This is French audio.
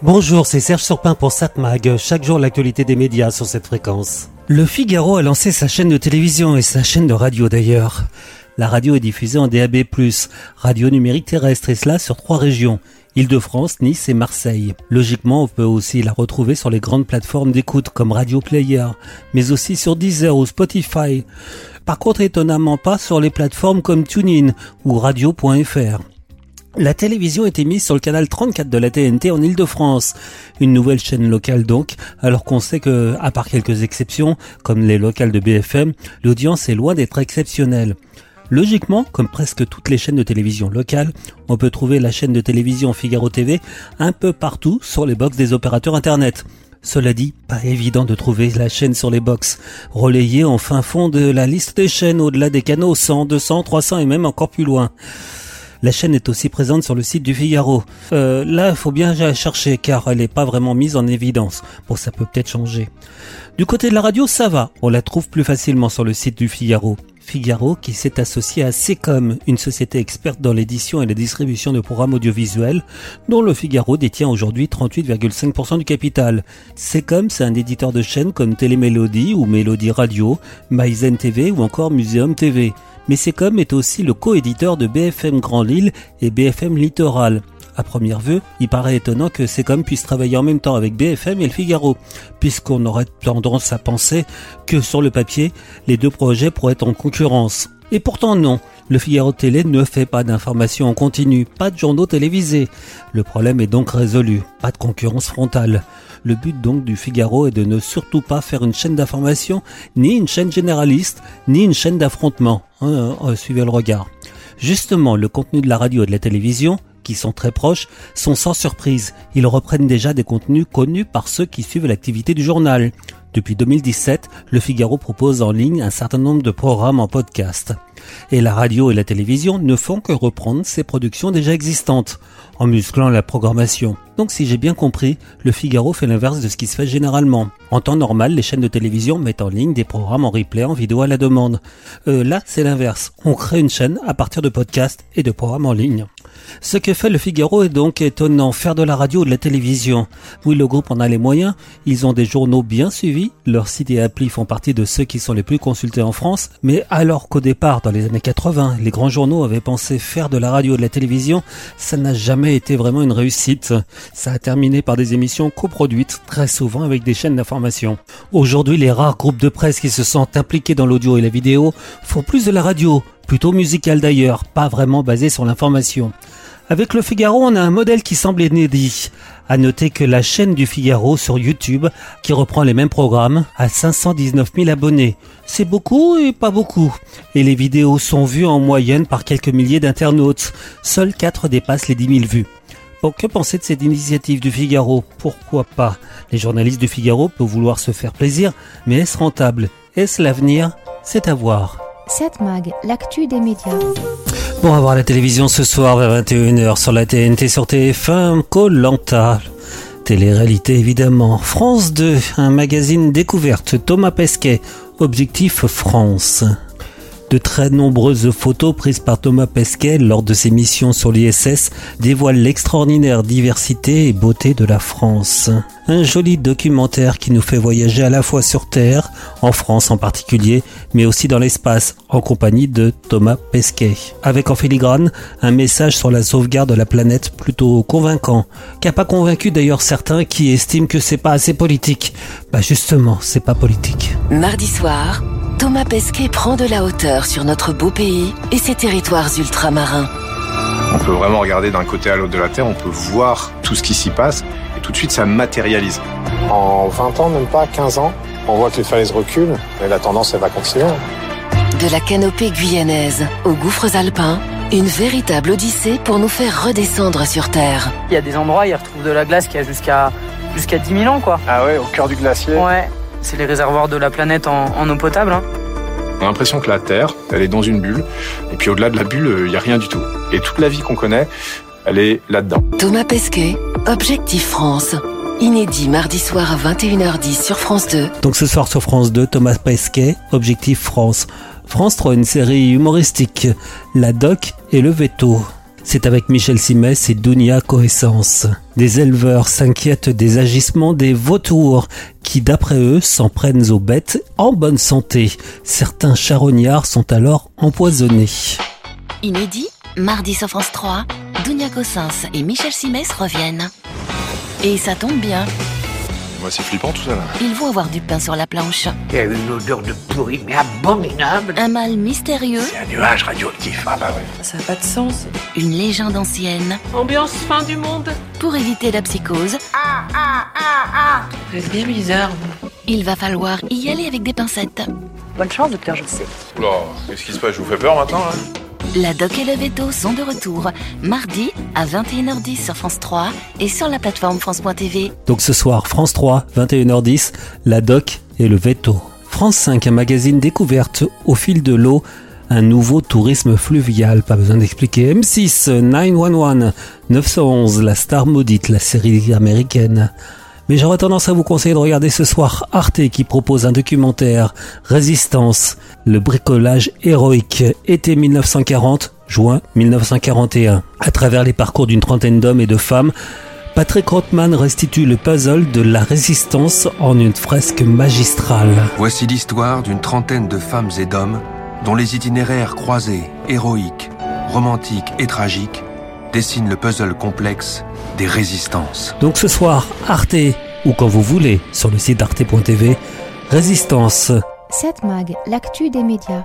Bonjour, c'est Serge Surpin pour SatMag. Chaque jour, l'actualité des médias sur cette fréquence. Le Figaro a lancé sa chaîne de télévision et sa chaîne de radio d'ailleurs. La radio est diffusée en DAB+, radio numérique terrestre, et cela sur trois régions. Île-de-France, Nice et Marseille. Logiquement, on peut aussi la retrouver sur les grandes plateformes d'écoute comme Radio Player, mais aussi sur Deezer ou Spotify. Par contre, étonnamment pas sur les plateformes comme TuneIn ou Radio.fr. La télévision est émise sur le canal 34 de la TNT en Ile-de-France. Une nouvelle chaîne locale donc, alors qu'on sait que, à part quelques exceptions, comme les locales de BFM, l'audience est loin d'être exceptionnelle. Logiquement, comme presque toutes les chaînes de télévision locales, on peut trouver la chaîne de télévision Figaro TV un peu partout sur les box des opérateurs internet. Cela dit, pas évident de trouver la chaîne sur les box, relayée en fin fond de la liste des chaînes au-delà des canaux 100, 200, 300 et même encore plus loin. La chaîne est aussi présente sur le site du Figaro. Euh, là, il faut bien chercher car elle n'est pas vraiment mise en évidence. Bon, ça peut peut-être changer. Du côté de la radio, ça va. On la trouve plus facilement sur le site du Figaro. Figaro qui s'est associé à Secom, une société experte dans l'édition et la distribution de programmes audiovisuels, dont le Figaro détient aujourd'hui 38,5% du capital. Secom, c'est un éditeur de chaînes comme Télémélodie ou Mélodie Radio, Myzen TV ou encore Muséum TV mais Secom est aussi le co-éditeur de BFM Grand Lille et BFM Littoral. À première vue, il paraît étonnant que Secom puisse travailler en même temps avec BFM et le Figaro, puisqu'on aurait tendance à penser que sur le papier, les deux projets pourraient être en concurrence. Et pourtant non, le Figaro Télé ne fait pas d'informations en continu, pas de journaux télévisés. Le problème est donc résolu, pas de concurrence frontale. Le but donc du Figaro est de ne surtout pas faire une chaîne d'information, ni une chaîne généraliste, ni une chaîne d'affrontement. Hein, euh, suivez le regard. Justement, le contenu de la radio et de la télévision, qui sont très proches, sont sans surprise. Ils reprennent déjà des contenus connus par ceux qui suivent l'activité du journal. Depuis 2017, Le Figaro propose en ligne un certain nombre de programmes en podcast. Et la radio et la télévision ne font que reprendre ces productions déjà existantes, en musclant la programmation. Donc si j'ai bien compris, le Figaro fait l'inverse de ce qui se fait généralement. En temps normal, les chaînes de télévision mettent en ligne des programmes en replay en vidéo à la demande. Euh, là, c'est l'inverse. On crée une chaîne à partir de podcasts et de programmes en ligne. Ce que fait le Figaro est donc étonnant, faire de la radio ou de la télévision. Oui, le groupe en a les moyens, ils ont des journaux bien suivis, leurs sites et applis font partie de ceux qui sont les plus consultés en France, mais alors qu'au départ, dans les années 80, les grands journaux avaient pensé faire de la radio ou de la télévision, ça n'a jamais été vraiment une réussite. Ça a terminé par des émissions coproduites, très souvent avec des chaînes d'information. Aujourd'hui, les rares groupes de presse qui se sentent impliqués dans l'audio et la vidéo font plus de la radio, plutôt musicale d'ailleurs, pas vraiment basée sur l'information. Avec le Figaro, on a un modèle qui semble inédit. À noter que la chaîne du Figaro sur YouTube, qui reprend les mêmes programmes, a 519 000 abonnés. C'est beaucoup et pas beaucoup. Et les vidéos sont vues en moyenne par quelques milliers d'internautes. Seuls 4 dépassent les 10 000 vues. Bon, que penser de cette initiative du Figaro? Pourquoi pas? Les journalistes du Figaro peuvent vouloir se faire plaisir, mais est-ce rentable? Est-ce l'avenir? C'est à voir. 7 Mag, l'actu des médias. Bon, à voir la télévision ce soir vers 21h sur la TNT, sur TF1, Colanta. Télé-réalité évidemment. France 2, un magazine découverte. Thomas Pesquet, Objectif France. De très nombreuses photos prises par Thomas Pesquet lors de ses missions sur l'ISS dévoilent l'extraordinaire diversité et beauté de la France. Un joli documentaire qui nous fait voyager à la fois sur Terre, en France en particulier, mais aussi dans l'espace, en compagnie de Thomas Pesquet. Avec en filigrane un message sur la sauvegarde de la planète plutôt convaincant, qui n'a pas convaincu d'ailleurs certains qui estiment que c'est pas assez politique? Bah justement, c'est pas politique. Mardi soir, Thomas Pesquet prend de la hauteur sur notre beau pays et ses territoires ultramarins. On peut vraiment regarder d'un côté à l'autre de la Terre, on peut voir tout ce qui s'y passe et tout de suite ça matérialise. En 20 ans, même pas 15 ans, on voit que les falaises reculent et la tendance elle va continuer. De la canopée guyanaise aux gouffres alpins, une véritable odyssée pour nous faire redescendre sur Terre. Il y a des endroits, ils retrouvent de la glace qui a jusqu'à jusqu'à 10 000 ans quoi. Ah ouais, au cœur du glacier. Ouais, c'est les réservoirs de la planète en, eau potable. Hein. On a l'impression que la Terre, elle est dans une bulle, et puis au-delà de la bulle, il n'y a rien du tout. Et toute la vie qu'on connaît, elle est là-dedans. Thomas Pesquet, Objectif France. Inédit mardi soir à 21h10 sur France 2. Donc ce soir sur France 2, Thomas Pesquet, Objectif France. France 3, une série humoristique, La Doc et le Veto. C'est avec Michel Simès et Dunia Coessence. Des éleveurs s'inquiètent des agissements des vautours qui, d'après eux, s'en prennent aux bêtes en bonne santé. Certains charognards sont alors empoisonnés. Inédit, mardi sur France 3, Dunia Cossens et Michel Simès reviennent. Et ça tombe bien, Moi, c'est flippant tout ça là. ils vont avoir du pain sur la planche. Il y a une odeur de pourri, mais abominable. Un mâle mystérieux, C'est un nuage radioactif. Ah bah ouais. Ça n'a pas de sens. une légende ancienne. Ambiance fin du monde. Pour éviter la psychose, Vous êtes bien bizarre. vous. il va falloir y aller avec des pincettes. Bonne chance, docteur, je sais. Oula, qu'est-ce qui se passe? Je vous fais peur maintenant là La Doc et le Veto sont de retour mardi à 21h10 sur France 3 et sur la plateforme France.tv. Donc ce soir, France 3, 21h10, la doc et le veto. France 5, un magazine découverte au fil de l'eau, un nouveau tourisme fluvial, pas besoin d'expliquer. M6, 911, 911, la star maudite, la série américaine. Mais j'aurais tendance à vous conseiller de regarder ce soir Arte qui propose un documentaire Résistance, le bricolage héroïque, été 1940, juin 1941. À travers les parcours d'une trentaine d'hommes et de femmes, Patrick Rothman restitue le puzzle de la résistance en une fresque magistrale. Voici l'histoire d'une trentaine de femmes et d'hommes dont les itinéraires croisés, héroïques, romantiques et tragiques dessinent le puzzle complexe des résistances. Donc ce soir, Arte, ou quand vous voulez, sur le site arte.tv, Résistance. 7 Mag, l'actu des médias.